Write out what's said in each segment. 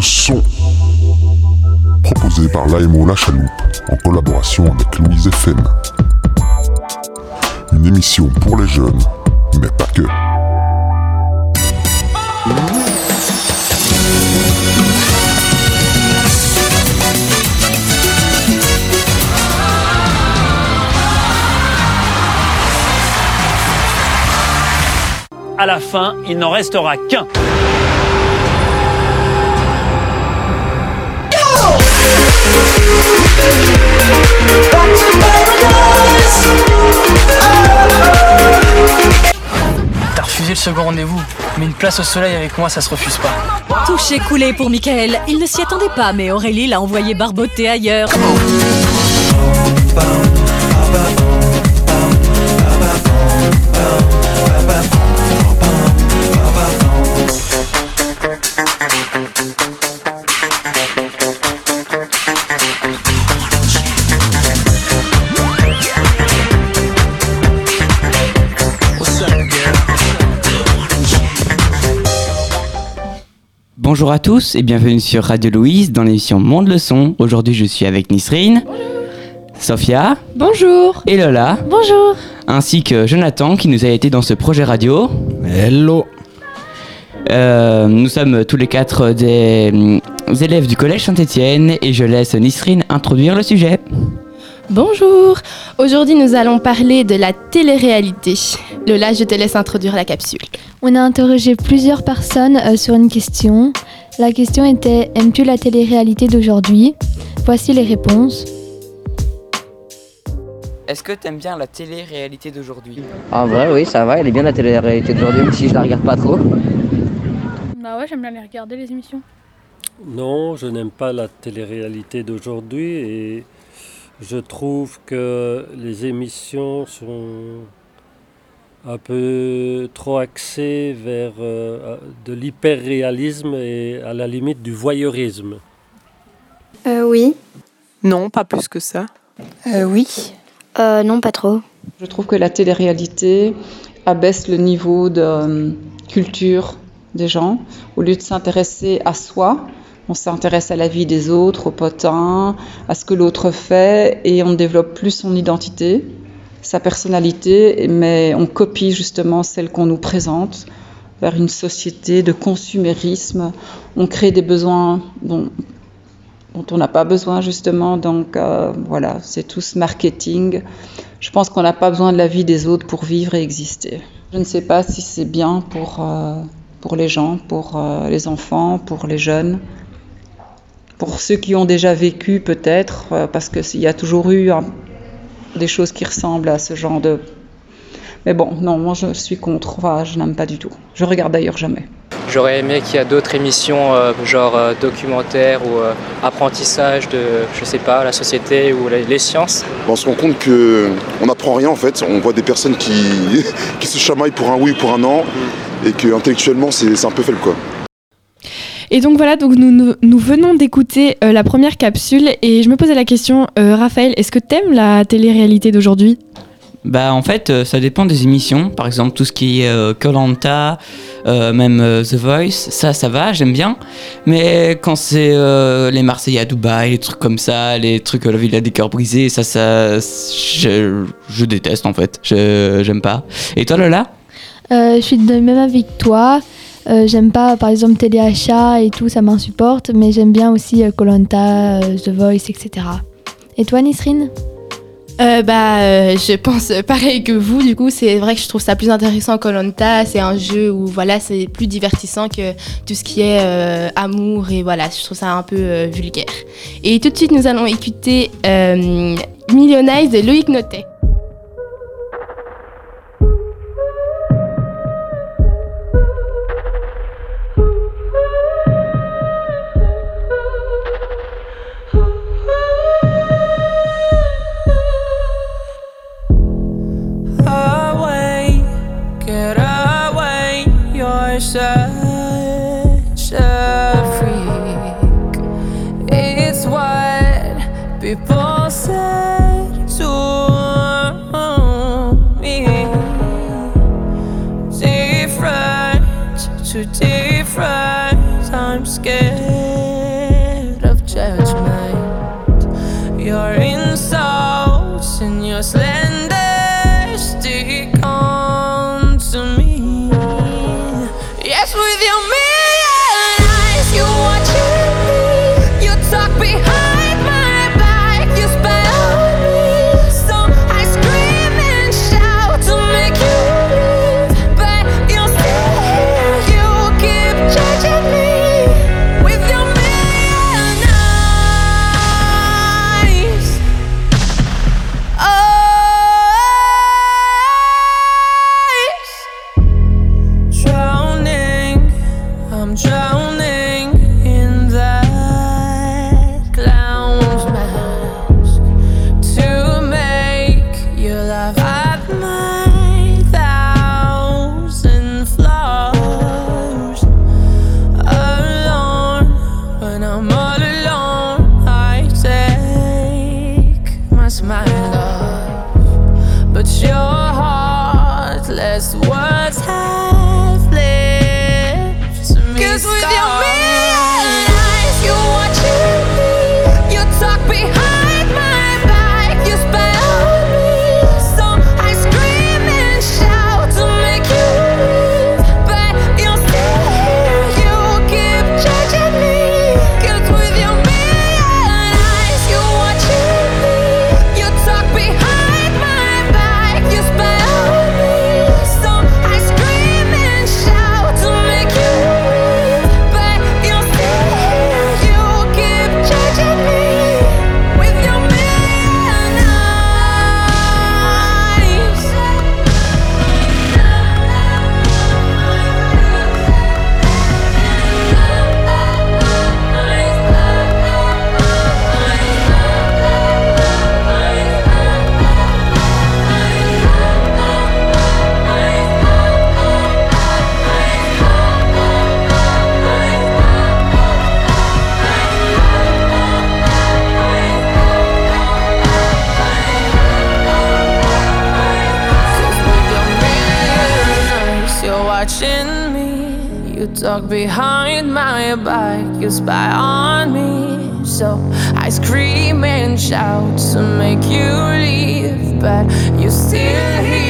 le son. Proposé par l'AMO La Chaloupe en collaboration avec Louise FM. Une émission pour les jeunes, mais pas que. À la fin, il n'en restera qu'un. T'as refusé le second rendez-vous, mais une place au soleil avec moi, ça se refuse pas. Touché coulé pour Michael. Il ne s'y attendait pas, mais Aurélie l'a envoyé barboter ailleurs. Bonjour à tous et bienvenue sur Radio Louise dans l'émission Monde le son. Aujourd'hui, je suis avec Nisrine, Sophia Bonjour. et Lola, Bonjour. ainsi que Jonathan qui nous a aidé dans ce projet radio. Hello Euh, nous sommes tous les quatre des hum, élèves du collège Saint-Étienne et je laisse Nisrine introduire le sujet. Bonjour. Aujourd'hui, nous allons parler de la télé-réalité. Lola, je te laisse introduire la capsule. On a interrogé plusieurs personnes euh, sur une question. La question était Aimes-tu la télé-réalité d'aujourd'hui? Voici les réponses. Est-ce que t'aimes bien la télé-réalité d'aujourd'hui? En vrai, oui, ça va, elle est bien la télé-réalité d'aujourd'hui, même si je la regarde pas trop. Bah ouais, j'aime bien les regarder les émissions. Non, je n'aime pas la télé-réalité d'aujourd'hui et je trouve que les émissions sont un peu trop axées vers euh, de l'hyper-réalisme et à la limite du voyeurisme. Euh, oui. Non, pas plus que ça. Euh, oui. Euh, non, pas trop. Je trouve que la télé-réalité abaisse le niveau de euh, culture des gens. Au lieu de s'intéresser à soi, on s'intéresse à la vie des autres, au potin, à ce que l'autre fait, et on développe plus son identité, sa personnalité, mais on copie justement celle qu'on nous présente vers une société de consumérisme. On crée des besoins dont, dont on n'a pas besoin justement, donc euh, voilà, c'est tout ce marketing. Je pense qu'on n'a pas besoin de la vie des autres pour vivre et exister. Je ne sais pas si c'est bien pour, euh, pour les gens, pour euh, les enfants, pour les jeunes. Pour ceux qui ont déjà vécu peut-être, euh, parce qu'il y a toujours eu hein, des choses qui ressemblent à ce genre de... Mais bon, non, moi je suis contre, enfin, je n'aime pas du tout. Je regarde d'ailleurs jamais. J'aurais aimé qu'il y ait d'autres émissions, euh, genre euh, documentaires ou euh, apprentissage de, je sais pas, la société ou les, les sciences. On se rend compte qu'on n'apprend rien en fait. On voit des personnes qui, qui se chamaillent pour un oui ou pour un non et que intellectuellement c'est c'est un peu faible quoi. Et donc voilà, donc nous, nous, nous venons d'écouter euh, la première capsule et je me posais la question, euh, Raphaël, est-ce que t'aimes la télé-réalité d'aujourd'hui? Bah en fait euh, ça dépend des émissions, par exemple tout ce qui est Colanta, même euh, The Voice, ça ça va, j'aime bien. Mais quand c'est euh, les Marseillais à Dubaï, les trucs comme ça, les trucs euh, la ville à des cœurs brisés, ça ça je, je déteste en fait, je j'aime pas. Et toi Lola? Euh, je suis de même avis que toi. Euh, j'aime pas par exemple téléachat et tout, ça m'insupporte, mais j'aime bien aussi Colanta, The Voice, etc. Et toi Nisrine? Euh, bah, euh, je pense pareil que vous. Du coup, c'est vrai que je trouve ça plus intéressant Colanta. C'est un jeu où voilà, c'est plus divertissant que tout ce qui est euh, amour et voilà, je trouve ça un peu euh, vulgaire. Et tout de suite, nous allons écouter euh, Millionize de Loïc Notet. Watching me. You talk behind my back. You spy on me. So I scream and shout to make you leave, but you're still here.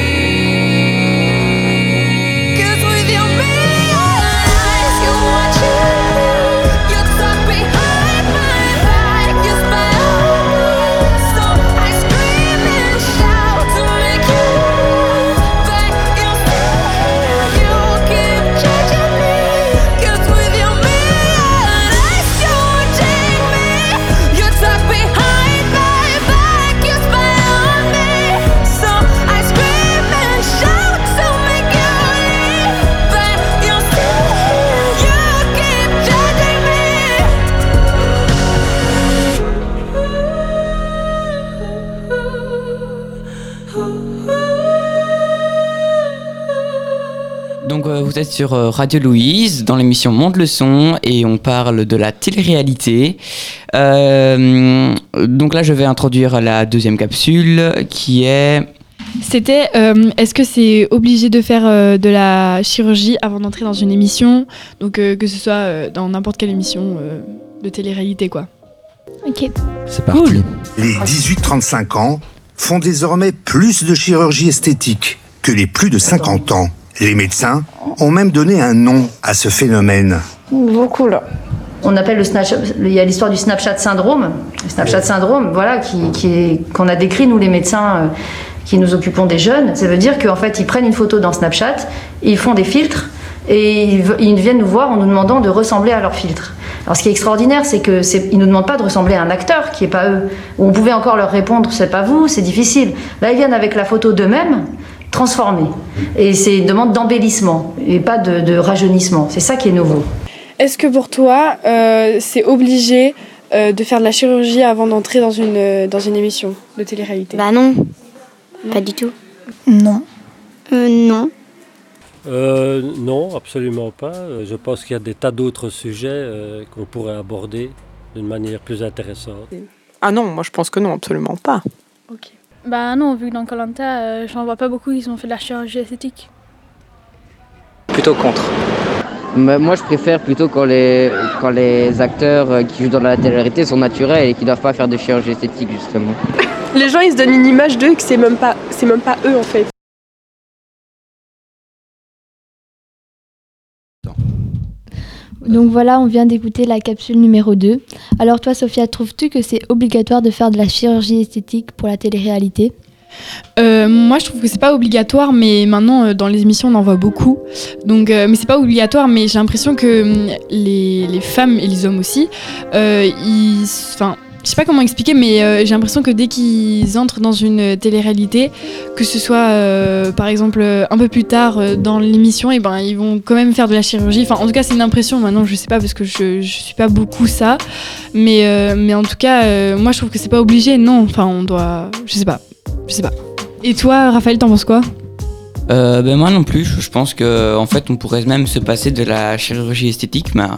Vous êtes sur euh, Radio Louise dans l'émission Monte le son et on parle de la télé-réalité. Euh, donc là je vais introduire la deuxième capsule qui est... C'était euh, est-ce que c'est obligé de faire euh, de la chirurgie avant d'entrer dans une émission? Donc euh, que ce soit euh, dans n'importe quelle émission euh, de télé-réalité quoi. Ok. C'est parti. Les 18-35 ans font désormais plus de chirurgie esthétique que les plus de 50 ans. Les médecins ont même donné un nom à ce phénomène. Beaucoup là. On appelle le Snapchat, il y a l'histoire du Snapchat syndrome, le Snapchat syndrome, voilà, qui, qui est, qu'on a décrit nous les médecins euh, qui nous occupons des jeunes. Ça veut dire qu'en fait ils prennent une photo dans Snapchat, ils font des filtres et ils, viennent nous voir en nous demandant de ressembler à leur filtre. Alors ce qui est extraordinaire, c'est que c'est, ils nous demandent pas de ressembler à un acteur qui est pas eux. On pouvait encore leur répondre, c'est pas vous, c'est difficile. Là ils viennent avec la photo d'eux-mêmes transformée. Et c'est une demande d'embellissement et pas de, de rajeunissement. C'est ça qui est nouveau. Est-ce que pour toi, euh, c'est obligé euh, de faire de la chirurgie avant d'entrer dans une, euh, dans une émission de télé-réalité? Bah non, pas du tout. Non. Euh, non. Euh, non, absolument pas. Je pense qu'il y a des tas d'autres sujets euh, qu'on pourrait aborder d'une manière plus intéressante. Ah non, moi je pense que non, absolument pas. Bah non, vu que dans Colanta, euh, j'en vois pas beaucoup qui ont fait de la chirurgie esthétique. Plutôt contre. Mais moi, je préfère plutôt quand les, quand les acteurs euh, qui jouent dans la télé-réalité sont naturels et qui doivent pas faire de chirurgie esthétique, justement. Les gens ils se donnent une image d'eux que c'est même pas c'est même pas eux en fait. Donc voilà, on vient d'écouter la capsule numéro 2. Alors toi, Sophia, trouves-tu que c'est obligatoire de faire de la chirurgie esthétique pour la télé-réalité? Euh, moi, je trouve que c'est pas obligatoire, mais maintenant euh, dans les émissions, on en voit beaucoup. Donc, euh, mais c'est pas obligatoire, mais j'ai l'impression que hum, les, les femmes et les hommes aussi, euh, ils, je sais pas comment expliquer, mais euh, j'ai l'impression que dès qu'ils entrent dans une télé-réalité, que ce soit euh, par exemple euh, un peu plus tard dans l'émission, et ben ils vont quand même faire de la chirurgie. Enfin, en tout cas, c'est une impression. Maintenant, je sais pas parce que je, je suis pas beaucoup ça, mais mais en tout cas, moi, je trouve que c'est pas obligé. Non, enfin, on doit, je sais pas, je sais pas. Et toi, Raphaël, t'en penses quoi? Euh, ben moi non plus, je pense que en fait on pourrait même se passer de la chirurgie esthétique, même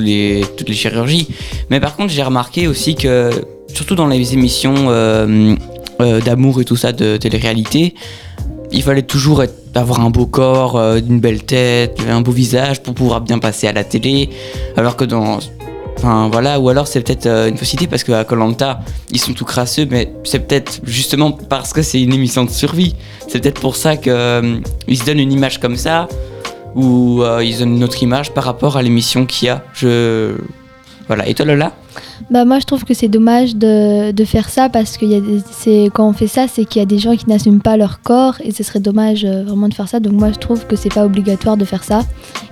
les, toutes les chirurgies. Mais par contre j'ai remarqué aussi que surtout dans les émissions euh, euh, d'amour et tout ça de télé-réalité, il fallait toujours avoir un beau corps, euh, une belle tête, un beau visage pour pouvoir bien passer à la télé. Alors que dans. Enfin voilà, ou alors c'est peut-être euh, une facilité parce qu'à Colanta, ils sont tout crasseux, mais c'est peut-être justement parce que c'est une émission de survie. C'est peut-être pour ça qu'ils se donnent une image comme ça, ou euh, ils donnent une autre image par rapport à l'émission qu'il y a. Je. Voilà. Et toi Lola? Bah moi je trouve que c'est dommage de, faire ça parce que y quand on fait ça c'est qu'il y a des gens qui n'assument pas leur corps et ce serait dommage euh, vraiment de faire ça donc moi je trouve que c'est pas obligatoire de faire ça.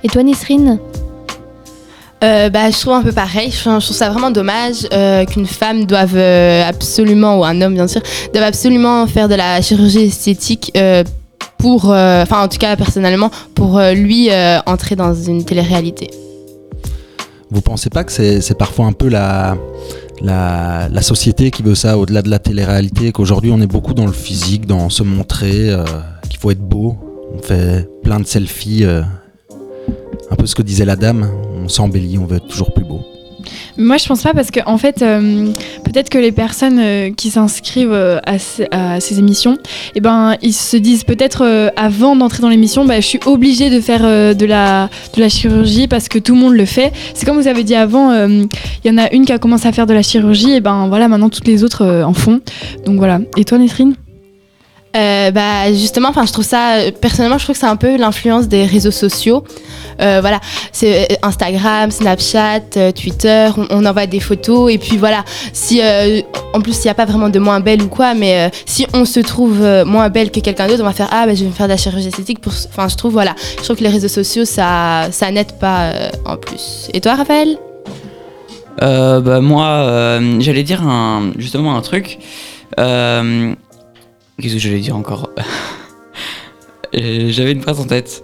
Et toi Nisrine? Euh, bah, je trouve un peu pareil. Je trouve, ça vraiment dommage euh, qu'une femme doive euh, absolument, ou un homme bien sûr, doive absolument faire de la chirurgie esthétique euh, pour, enfin en tout cas personnellement, pour lui entrer dans une télé-réalité. Vous pensez pas que c'est parfois un peu la, la, société qui veut ça au-delà de la télé-réalité, qu'aujourd'hui on est beaucoup dans le physique, dans se montrer, qu'il faut être beau. On fait plein de selfies, un peu ce que disait la dame, on s'embellit, on veut être toujours plus beau. Moi, je pense pas parce que en fait, euh, peut-être que les personnes euh, qui s'inscrivent euh, à, ces- émissions, eh ben, ils se disent peut-être avant d'entrer dans l'émission, bah, je suis obligée de faire de la de la chirurgie parce que tout le monde le fait. C'est comme vous avez dit avant, il y en a une qui a commencé à faire de la chirurgie, et ben voilà, maintenant toutes les autres en font. Donc voilà. Et toi, Nesrine? Euh, bah justement, enfin je trouve ça euh, personnellement, je trouve que c'est un peu l'influence des réseaux sociaux. Euh, voilà, c'est Instagram, Snapchat, Twitter, on, envoie des photos et puis voilà. Si en plus il n'y a pas vraiment de moins belle ou quoi, mais si on se trouve moins belle que quelqu'un d'autre, on va faire ah bah, je vais me faire de la chirurgie esthétique pour. Enfin je trouve voilà, je trouve que les réseaux sociaux ça ça n'aide pas en plus. Et toi Raphaël? Euh, bah, moi, j'allais dire justement un truc. Qu'est-ce que j'allais dire encore Euh, J'avais une phrase en tête.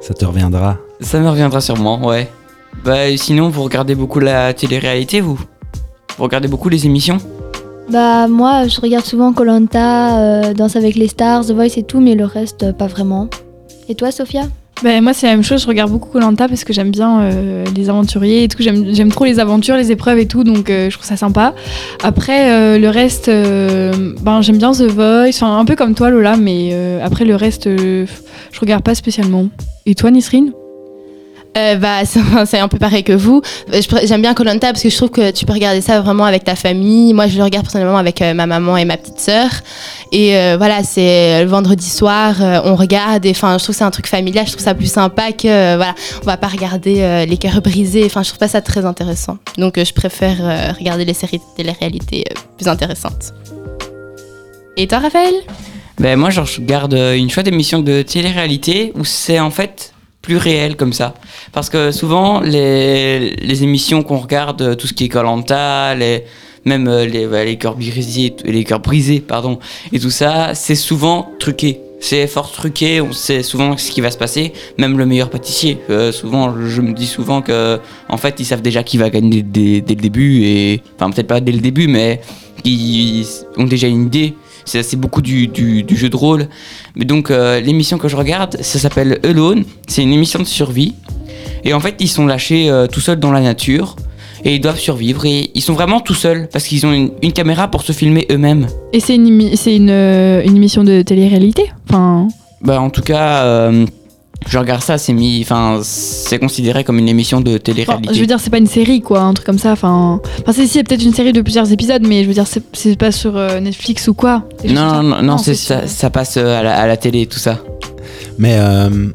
Ça te reviendra. Ça me reviendra sûrement, ouais. Bah, sinon, vous regardez beaucoup la télé-réalité, vous? Vous regardez beaucoup les émissions? Bah moi je regarde souvent Colanta, euh, Danse avec les stars, The Voice et tout mais le reste euh, pas vraiment. Et toi Sophia? Ben, moi, c'est la même chose. Je regarde beaucoup Colanta parce que j'aime bien euh, les aventuriers et tout. J'aime j'aime trop les aventures, les épreuves et tout. Donc, euh, je trouve ça sympa. Après, euh, le reste, euh, ben, j'aime bien The Voice. Enfin, un peu comme toi, Lola. Mais euh, après, le reste, euh, je regarde pas spécialement. Et toi, Nisrine? Euh, bah, c'est un peu pareil que vous. Euh, J'aime bien Colanta parce que je trouve que tu peux regarder ça vraiment avec ta famille. Moi, je le regarde personnellement avec euh, ma maman et ma petite sœur. Et voilà, c'est le vendredi soir, on regarde. Et enfin, je trouve que c'est un truc familial. Je trouve ça plus sympa que voilà, on va pas regarder les cœurs brisés. Enfin, je trouve pas ça très intéressant. Donc, je préfère regarder les séries de télé-réalité plus intéressantes. Et toi, Raphaël? Ben moi, je regarde une chouette émission de télé-réalité où c'est en fait plus réel comme ça. Parce que souvent, les, les émissions qu'on regarde, euh, tout ce qui est Colanta, les même euh, les, les cœurs brisés, les cœurs brisés, pardon, et tout ça, c'est souvent truqué. C'est fort truqué, on sait souvent ce qui va se passer. Même le meilleur pâtissier, euh, souvent, je me dis souvent que, en fait, ils savent déjà qui va gagner dès, dès le début et, enfin, peut-être pas dès le début, mais ils ont déjà une idée. C'est beaucoup du, du- du jeu de rôle. Mais donc, euh, l'émission que je regarde, ça s'appelle Alone. C'est une émission de survie. Et en fait, ils sont lâchés euh, tout seuls dans la nature. Et ils doivent survivre. Et ils sont vraiment tout seuls. Parce qu'ils ont une, une caméra pour se filmer eux-mêmes. Et c'est une, euh, une émission de télé-réalité? Enfin. Bah, en tout cas, euh, je regarde ça. C'est mis, enfin, c'est considéré comme une émission de télé-réalité. Je veux dire, c'est pas une série, quoi, un truc comme ça. Enfin, enfin c'est si, peut-être une série de plusieurs épisodes, mais je veux dire, c'est pas sur euh, Netflix ou quoi. Non, non, non, non, c'est ça, ça passe euh, à la, à la télé, tout ça. Mais euh,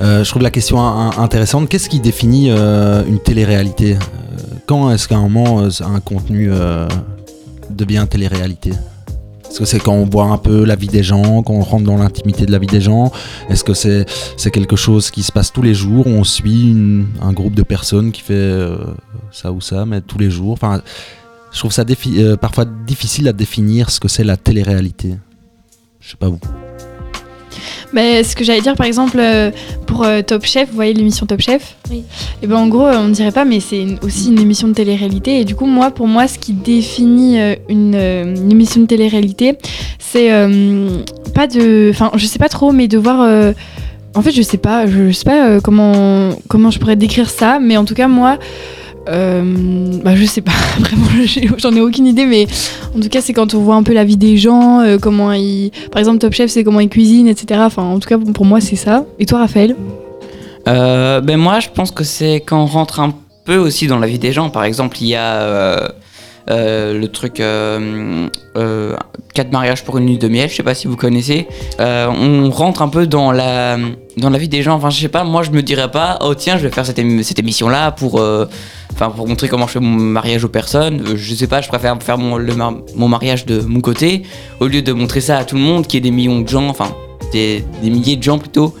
euh, je trouve la question in- intéressante. Qu'est-ce qui définit euh, une télé-réalité? Quand est-ce qu'à un moment un contenu euh, devient télé-réalité? Est-ce que c'est quand on voit un peu la vie des gens, quand on rentre dans l'intimité de la vie des gens? Est-ce que c'est quelque chose qui se passe tous les jours? On suit un groupe de personnes qui fait euh, ça ou ça, mais tous les jours enfin, Je trouve ça euh, parfois difficile à définir ce que c'est la télé-réalité. Je sais pas vous. Mais ce que j'allais dire, par exemple, euh, pour euh, Top Chef, vous voyez l'émission Top Chef Oui. Et ben en gros, euh, on ne dirait pas, mais c'est aussi une émission de télé-réalité. Et du coup, moi, pour moi, ce qui définit une, une émission de télé-réalité, c'est euh, pas de. Enfin, je sais pas trop, mais de voir. euh, en fait, je sais pas, je sais pas comment, comment je pourrais décrire ça, mais en tout cas, moi. Euh, bah je sais pas, vraiment j'en ai aucune idée, mais en tout cas c'est quand on voit un peu la vie des gens, euh, comment ils... Par exemple Top Chef c'est comment ils cuisinent, etc. Enfin en tout cas pour moi c'est ça. Et toi Raphaël? Euh, ben moi, je pense que c'est quand on rentre un peu aussi dans la vie des gens. Par exemple, il y a euh, euh, le truc euh, euh, 4 mariages pour une nuit de miel. Je sais pas si vous connaissez. On rentre un peu dans la dans la vie des gens. Enfin, je sais pas. Moi, je me dirais pas. Oh tiens, je vais faire cette, émi- cette émission là pour enfin pour montrer comment je fais mon mariage aux personnes. Euh, Je sais pas. Je préfère faire mon mariage de mon côté au lieu de montrer ça à tout le monde, qui est des millions de gens. Enfin, des, milliers de gens plutôt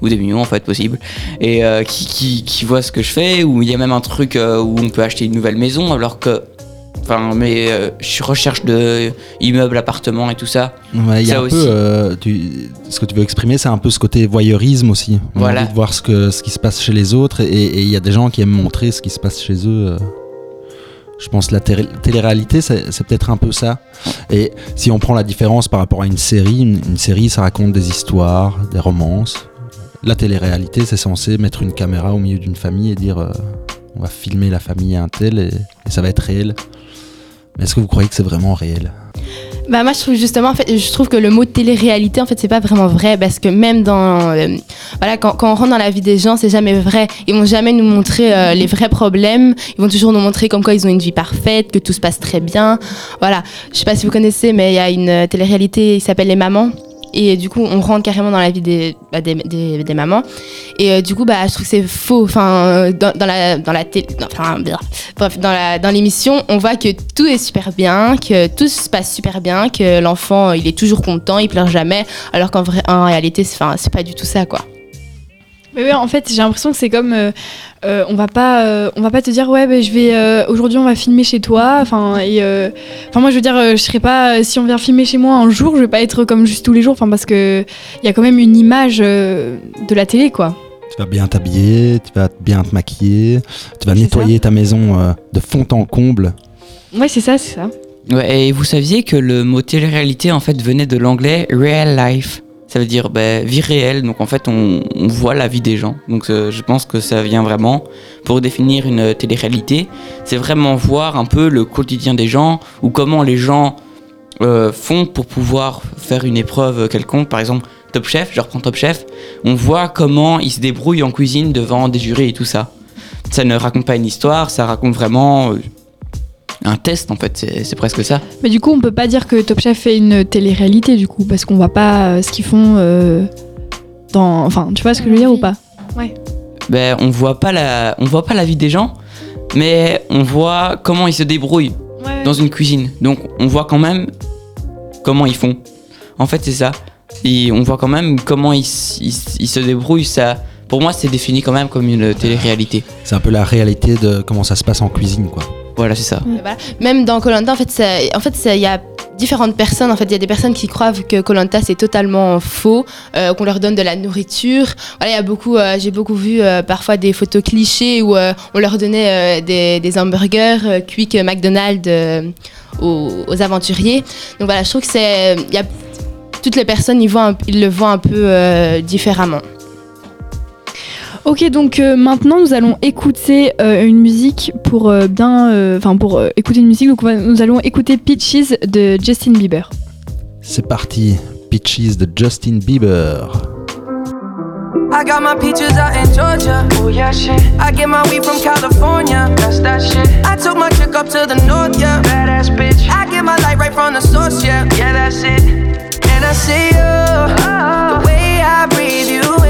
ou des millions en fait possible et euh, qui, qui, qui voient ce que je fais ou il y a même un truc euh, où on peut acheter une nouvelle maison alors que enfin mais euh, je suis recherche de immeubles appartements et tout ça Ouais, y a ça un aussi peu, euh, tu- ce que tu veux exprimer, c'est un peu ce côté voyeurisme aussi. On a Voilà. envie de voir ce, que, ce qui se passe chez les autres et il y a des gens qui aiment montrer ce qui se passe chez eux. euh. Je pense que la télé- télé-réalité, c'est c'est peut-être un peu ça. Et si on prend la différence par rapport à une série, une, une série, ça raconte des histoires, des romances. La télé-réalité, c'est censé mettre une caméra au milieu d'une famille et dire euh, on va filmer la famille à un tel et, et ça va être réel. Est-ce que vous croyez que c'est vraiment réel? Bah moi je trouve justement en fait je trouve que le mot télé-réalité en fait c'est pas vraiment vrai parce que même dans euh, voilà quand, quand on rentre dans la vie des gens c'est jamais vrai. Ils vont jamais nous montrer euh, les vrais problèmes. Ils vont toujours nous montrer comme quoi ils ont une vie parfaite que tout se passe très bien. Voilà. Je sais pas si vous connaissez mais il y a une euh, télé-réalité qui s'appelle les mamans et du coup on rentre carrément dans la vie des, bah, des, des, mamans. Et euh, du coup bah je trouve que c'est faux. Enfin euh, dans, la dans la télé bref dans la dans l'émission on voit que tout est super bien que tout se passe super bien que l'enfant il est toujours content il pleure jamais alors qu'en vrai en réalité c'est enfin c'est pas du tout ça quoi. Mais ouais, en fait, j'ai l'impression que c'est comme euh, euh, on va pas, euh, on va pas te dire ouais, ben je vais euh, aujourd'hui on va filmer chez toi. Enfin et euh, enfin moi je veux dire, je serais pas si on vient filmer chez moi un jour, je vais pas être comme juste tous les jours. Enfin parce que il y a quand même une image euh, de la télé quoi. Tu vas bien t'habiller, tu vas bien te maquiller, tu vas nettoyer ta maison euh, de fond en comble. Ouais, c'est ça, c'est ça. Ouais, et vous saviez que le mot télé-réalité en fait venait de l'anglais real life? Ça veut dire bah, vie réelle donc en fait on, on voit la vie des gens. Donc euh, je pense que ça vient vraiment pour définir une télé-réalité. C'est vraiment voir un peu le quotidien des gens ou comment les gens euh, font pour pouvoir faire une épreuve quelconque. Par exemple Top Chef je reprends Top Chef on voit comment ils se débrouillent en cuisine devant des jurés et tout ça. Ça ne raconte pas une histoire ça raconte vraiment euh, un test en fait, c'est presque ça. Mais du coup, on peut pas dire que Top Chef fait une télé-réalité du coup parce qu'on voit pas euh, ce qu'ils font euh, dans. Enfin, tu vois ce que je veux dire ou pas? Ouais. Ben, on voit pas la, on voit pas la vie des gens, mais on voit comment ils se débrouillent Ouais. dans une cuisine. Donc on voit quand même comment ils font. En fait, c'est ça. Et on voit quand même comment ils, ils ils se débrouillent. Ça, pour moi, c'est défini quand même comme une télé-réalité. C'est un peu la réalité de comment ça se passe en cuisine, quoi. Voilà, c'est ça. Même dans Colanta, en fait, il y a différentes personnes. En fait, il y a des personnes qui croient que Colanta c'est totalement faux, euh, qu'on leur donne de la nourriture. Il y a beaucoup. euh, J'ai beaucoup vu euh, parfois des photos clichés où on leur donnait des, hamburgers cuits McDonald's aux, aventuriers. Donc voilà, je trouve que c'est. Toutes les personnes, ils, le voient un peu différemment. Ok, donc euh, maintenant nous allons écouter euh, une musique pour euh, bien, euh, enfin pour euh, écouter une musique. Donc nous allons écouter Peaches de Justin Bieber. C'est parti, Peaches de Justin Bieber. I got my peaches out in Georgia. Oh yeah, shit. I get my weed from California. That's that shit. I took my chick up to the north, yeah. Badass bitch. I get my light right from the source, yeah. Yeah, that's it. And I see you, the way I breathe you in.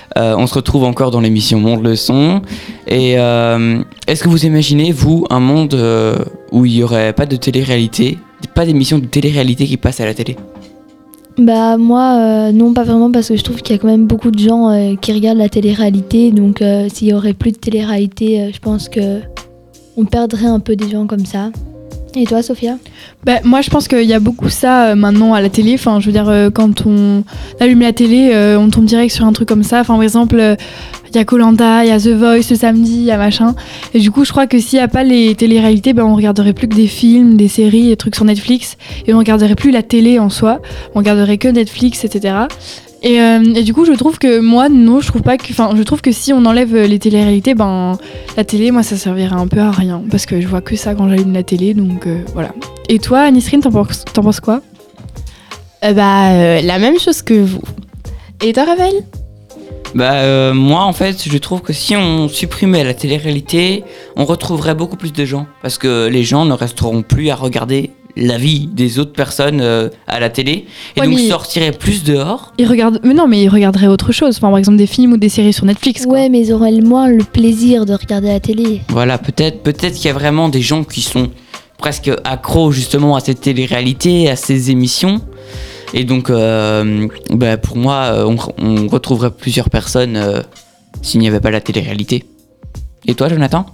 euh, on se retrouve encore dans l'émission Monde le son. Et euh, est-ce que vous imaginez, vous, un monde euh, où il n'y aurait pas de télé-réalité, pas d'émission de télé-réalité qui passe à la télé? Bah moi non pas vraiment parce que je trouve qu'il y a quand même beaucoup de gens qui regardent la télé-réalité donc s'il y aurait plus de télé-réalité je pense que on perdrait un peu des gens comme ça. Et toi Sophia? Bah, moi, je pense qu'il y a beaucoup ça euh, maintenant à la télé. Enfin, je veux dire, euh, quand on allume la télé, euh, on tombe direct sur un truc comme ça. Enfin, par exemple, il y a Colanta, il y a The Voice le samedi, il y a machin. Et du coup, je crois que s'il n'y a pas les télé-réalités, ben, on regarderait plus que des films, des séries, des trucs sur Netflix. Et on regarderait plus la télé en soi. On regarderait que Netflix, etc. Et, euh, et du coup, je trouve que moi, non, je trouve pas que. Enfin, je trouve que si on enlève euh, les télé-réalités, ben, la télé, moi, ça servirait un peu à rien. Parce que je vois que ça quand j'allume la télé, donc euh, voilà. Et toi, Nisrine, t'en penses, t'en penses quoi? Euh, bah, euh, la même chose que vous. Et toi, Ravel Bah euh, moi en fait je trouve que si on supprimait la télé-réalité, on retrouverait beaucoup plus de gens parce que les gens ne resteront plus à regarder la vie des autres personnes euh, à la télé et Ouais, donc sortiraient plus dehors. Ils regardent. Mais non, mais ils regarderaient autre chose. Enfin, par exemple, des films ou des séries sur Netflix. Ouais mais ils auraient le moins le plaisir de regarder la télé. Voilà, peut-être peut-être qu'il y a vraiment des gens qui sont presque accros justement à cette télé-réalité, à ces émissions. Et donc euh, bah, pour moi euh, on, on retrouverait plusieurs personnes euh, s'il n'y avait pas la télé-réalité. Et toi Jonathan?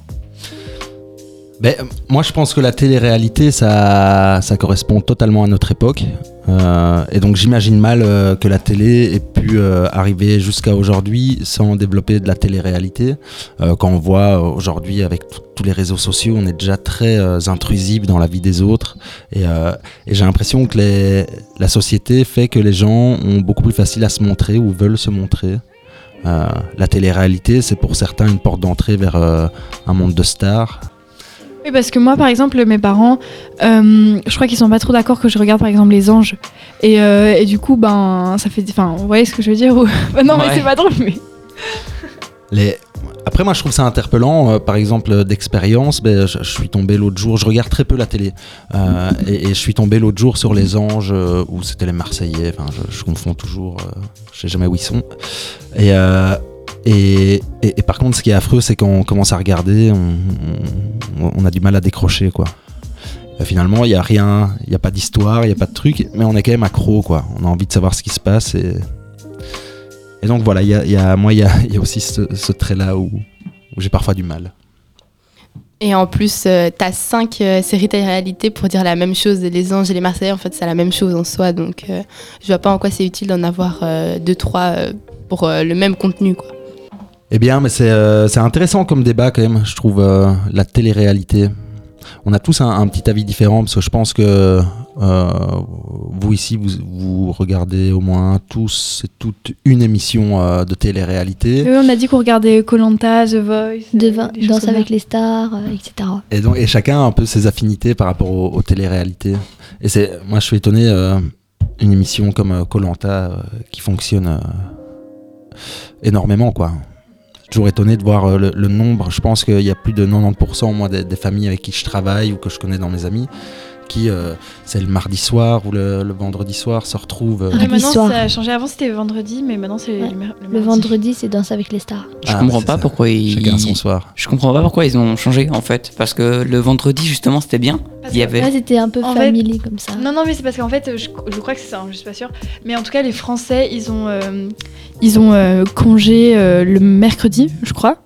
Ben, moi, je pense que la télé-réalité, ça, correspond totalement à notre époque. Euh, et donc, j'imagine mal euh, que la télé ait pu euh, arriver jusqu'à aujourd'hui sans développer de la télé-réalité. Quand on voit aujourd'hui, avec tous les réseaux sociaux, on est déjà très intrusif dans la vie des autres. Et, j'ai l'impression que la société fait que les gens ont beaucoup plus facile à se montrer ou veulent se montrer. La télé-réalité, c'est pour certains une porte d'entrée vers un monde de stars. Oui, parce que moi, par exemple, mes parents, euh, je crois qu'ils sont pas trop d'accord que je regarde, par exemple, Les Anges. Et, euh, et du coup, ben, ça fait. Enfin, vous voyez ce que je veux dire ou- Bah Non, mais c'est pas drôle, mais. Les... Après, moi, je trouve ça interpellant. euh, par exemple, d'expérience, ben, je, je suis tombé l'autre jour. Je regarde très peu la télé. Euh, et, et je suis tombé l'autre jour sur Les Anges, euh, où c'était les Marseillais. Enfin, je, je confonds toujours. euh, je sais jamais où ils sont. Et, euh, et, par contre, ce qui est affreux, c'est quand on commence à regarder, on, a du mal à décrocher, quoi. Euh, finalement, il n'y a rien, il n'y a pas d'histoire, il n'y a pas de truc, mais on est quand même accro, quoi. On a envie de savoir ce qui se passe et. Donc voilà, il y a, moi, il y a, aussi ce, trait-là où, j'ai parfois du mal. Et en plus, euh, t'as cinq euh, séries télé-réalité pour dire la même chose. Les Anges et les Marseillais, en fait, c'est la même chose en soi. Donc, euh, je vois pas en quoi c'est utile d'en avoir euh, deux, trois pour le même contenu, quoi. Eh bien, mais c'est euh, c'est intéressant comme débat quand même, je trouve, euh, la télé-réalité. On a tous un, un petit avis différent parce que je pense que euh, vous ici, vous, vous regardez au moins tous et toutes une émission euh, de télé-réalité. Oui, on a dit qu'on regardait Colanta, The Voice. De des choses Danse avec les stars, euh, etc. Et, donc, et chacun a un peu ses affinités par rapport aux, aux télé-réalités. Et c'est, moi, je suis étonné, euh, une émission comme Colanta qui fonctionne euh, énormément, quoi. Toujours étonné de voir euh, le, nombre. Je pense qu'il y a plus de 90% moi, des, des familles avec qui je travaille ou que je connais dans mes amis qui, euh, c'est le mardi soir ou le, le vendredi soir, se retrouvent. euh, Et maintenant, soir. ça a changé. Avant, c'était vendredi, mais maintenant, c'est le, le vendredi, c'est Danse avec les stars. Je Ah, comprends pas ça. pourquoi ils. Chacun son soir. Je comprends pas pourquoi ils ont changé en fait. Parce que le vendredi, justement, c'était bien. Parce Il y avait. Là, c'était un peu En fait- family comme ça. Non, non, mais c'est parce qu'en fait, je, je crois que c'est ça, hein, je suis pas sûre. Mais en tout cas, les Français, ils ont, euh, ils ont euh, congé euh, le mercredi, je crois.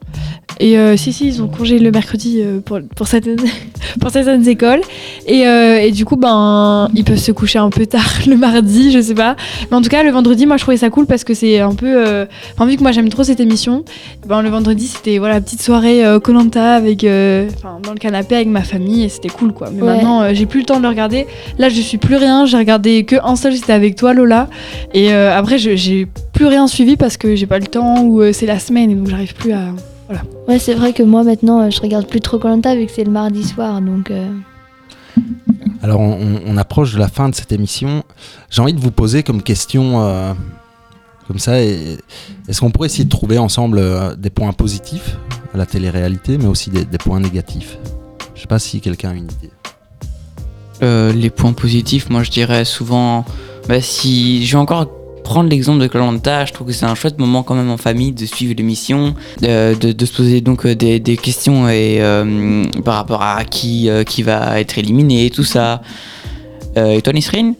Et euh, si, si, ils ont congé le mercredi euh, pour, pour, certaines, pour certaines écoles. Et, euh, et du coup, ben, ils peuvent se coucher un peu tard le mardi, je sais pas. Mais en tout cas, le vendredi, moi, je trouvais ça cool parce que c'est un peu. euh, Enfin, vu que moi, j'aime trop cette émission, ben, le vendredi, c'était voilà, petite soirée Colanta avec. Enfin, dans le canapé avec ma famille et c'était cool, quoi. Mais Ouais. maintenant, j'ai plus le temps de le regarder. Là, je suis plus rien. J'ai regardé que un seul, c'était avec toi, Lola. Et après, j'ai plus rien suivi parce que j'ai pas le temps ou c'est la semaine et donc j'arrive plus à. Voilà. Ouais, c'est vrai que moi maintenant, euh, je regarde plus trop Colanta vu que c'est le mardi soir, donc. euh, Alors, on, approche de la fin de cette émission. J'ai envie de vous poser comme question, euh, comme ça, est-ce qu'on pourrait essayer de trouver ensemble euh, des points positifs à la télé-réalité, mais aussi des, des points négatifs? Je sais pas si quelqu'un a une idée. Euh, les points positifs, moi je dirais souvent, bah, si je vais encore prendre l'exemple de Colanta, je trouve que c'est un chouette moment quand même en famille de suivre l'émission, de, de- de se poser donc euh, des, des questions et euh, par rapport à qui euh, qui va être éliminé, tout ça. Euh, et toi Nisrine?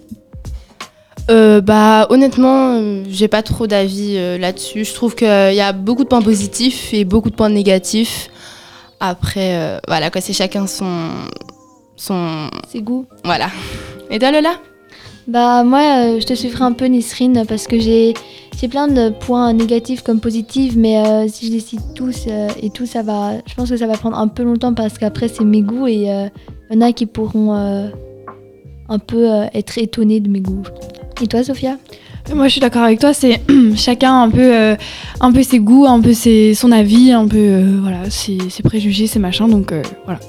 Euh, bah honnêtement, euh, j'ai pas trop d'avis euh, là-dessus. Je trouve qu'il y a beaucoup de points positifs et beaucoup de points négatifs. Après, euh, voilà, quoi, c'est chacun son son ses goûts. Voilà. Et toi Lola? Bah moi, euh, je te suivrai un peu Nisrine parce que j'ai plein de points négatifs comme positifs, mais euh, si je cite tous euh, et tout, ça va. Je pense que ça va prendre un peu longtemps parce qu'après c'est mes goûts et il y en a qui pourront un peu être étonnés de mes goûts. Et toi, Sophia? Moi, je suis d'accord avec toi. C'est chacun un peu, un peu ses goûts, un peu son avis, un peu voilà, ses, préjugés, ses machins. Donc voilà.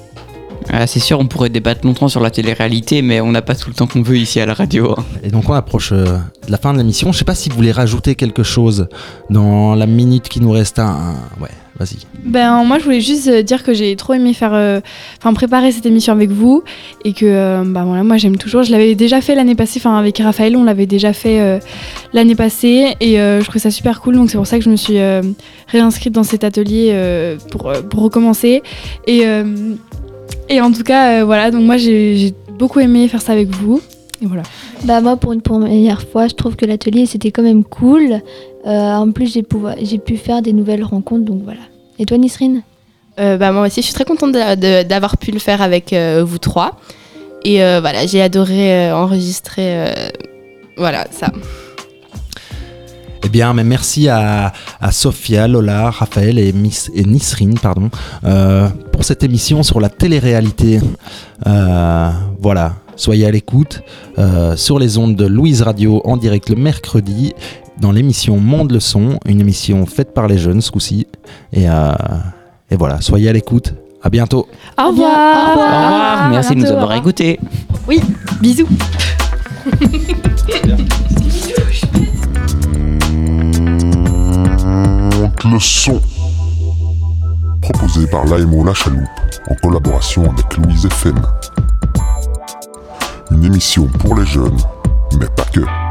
Ah, C'est sûr, on pourrait débattre longtemps sur la télé-réalité, mais on n'a pas tout le temps qu'on veut ici à la radio. hein. Et donc, on approche euh, de la fin de l'émission. Je sais pas si vous voulez rajouter quelque chose dans la minute qui nous reste. Ouais, vas-y. Ben moi je voulais juste euh, dire que j'ai trop aimé faire, euh, enfin préparer cette émission avec vous et que euh, bah voilà moi j'aime toujours. Je l'avais déjà fait l'année passée, enfin avec Raphaël on l'avait déjà fait euh, l'année passée et euh, je trouvais ça super cool donc c'est pour ça que je me suis euh, réinscrite dans cet atelier euh, pour, euh, pour recommencer et euh, et en tout cas euh, voilà donc moi j'ai beaucoup aimé faire ça avec vous et voilà. Bah moi pour une première fois, je trouve que l'atelier c'était quand même cool. Euh, en plus j'ai pu faire des nouvelles rencontres, donc voilà. Et toi Nisrine? Euh, bah, moi aussi, je suis très contente d'avoir pu le faire avec euh, vous trois. Et euh, voilà, j'ai adoré euh, enregistrer. euh, voilà, ça. Eh bien, mais merci à, à Sophia, Lola, Raphaël et, Miss, et Nisrine pardon, euh, pour cette émission sur la télé-réalité. Euh, voilà, soyez à l'écoute euh, sur les ondes de Louise Radio en direct le mercredi dans l'émission Monde le son, une émission faite par les jeunes ce coup-ci. Et, euh, et voilà, soyez à l'écoute. À bientôt. Au revoir. Au revoir, merci de nous au avoir revoir. écoutés. Oui, bisous. Le son. Proposé par l'AMO La Chaloupe en collaboration avec Louise FM. Une émission pour les jeunes, mais pas que.